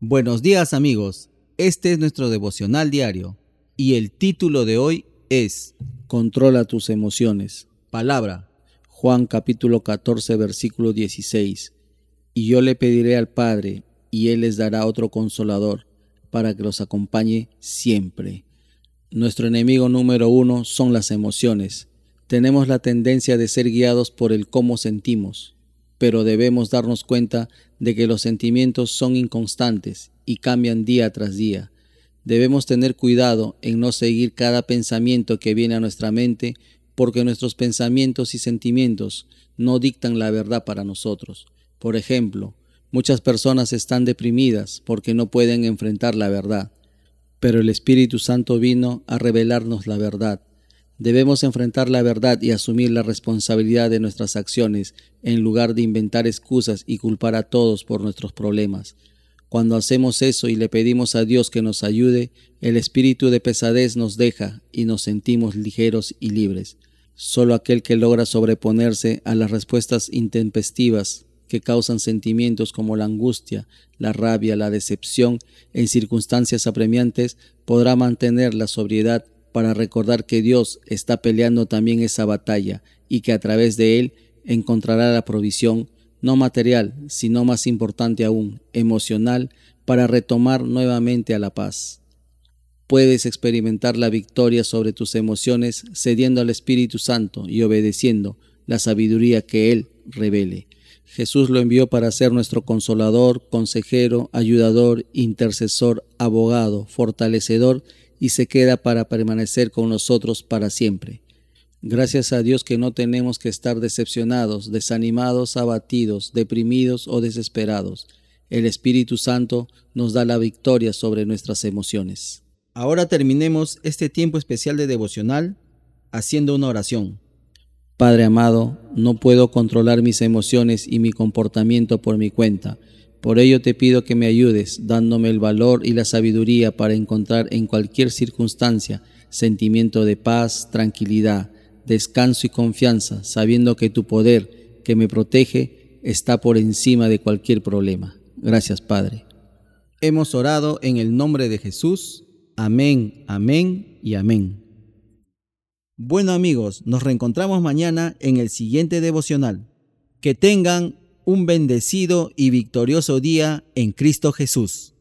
Buenos días amigos, este es nuestro devocional diario y el título de hoy es Controla tus emociones. Palabra, Juan capítulo 14 versículo 16. Y yo le pediré al Padre y Él les dará otro consolador para que los acompañe siempre. Nuestro enemigo número uno son las emociones. Tenemos la tendencia de ser guiados por el cómo sentimos pero debemos darnos cuenta de que los sentimientos son inconstantes y cambian día tras día. Debemos tener cuidado en no seguir cada pensamiento que viene a nuestra mente, porque nuestros pensamientos y sentimientos no dictan la verdad para nosotros. Por ejemplo, muchas personas están deprimidas porque no pueden enfrentar la verdad, pero el Espíritu Santo vino a revelarnos la verdad Debemos enfrentar la verdad y asumir la responsabilidad de nuestras acciones en lugar de inventar excusas y culpar a todos por nuestros problemas. Cuando hacemos eso y le pedimos a Dios que nos ayude, el espíritu de pesadez nos deja y nos sentimos ligeros y libres. Solo aquel que logra sobreponerse a las respuestas intempestivas que causan sentimientos como la angustia, la rabia, la decepción en circunstancias apremiantes podrá mantener la sobriedad para recordar que Dios está peleando también esa batalla y que a través de él encontrará la provisión, no material, sino más importante aún, emocional, para retomar nuevamente a la paz. Puedes experimentar la victoria sobre tus emociones cediendo al Espíritu Santo y obedeciendo la sabiduría que Él revele. Jesús lo envió para ser nuestro consolador, consejero, ayudador, intercesor, abogado, fortalecedor y se queda para permanecer con nosotros para siempre. Gracias a Dios que no tenemos que estar decepcionados, desanimados, abatidos, deprimidos o desesperados. El Espíritu Santo nos da la victoria sobre nuestras emociones. Ahora terminemos este tiempo especial de devocional haciendo una oración. Padre amado, no puedo controlar mis emociones y mi comportamiento por mi cuenta por ello te pido que me ayudes, dándome el valor y la sabiduría para encontrar en cualquier circunstancia sentimiento de paz, tranquilidad, descanso y confianza, sabiendo que tu poder que me protege está por encima de cualquier problema. Gracias, Padre. Hemos orado en el nombre de Jesús. Amén, amén y amén. Bueno amigos, nos reencontramos mañana en el siguiente devocional. Que tengan un bendecido y victorioso día en Cristo Jesús.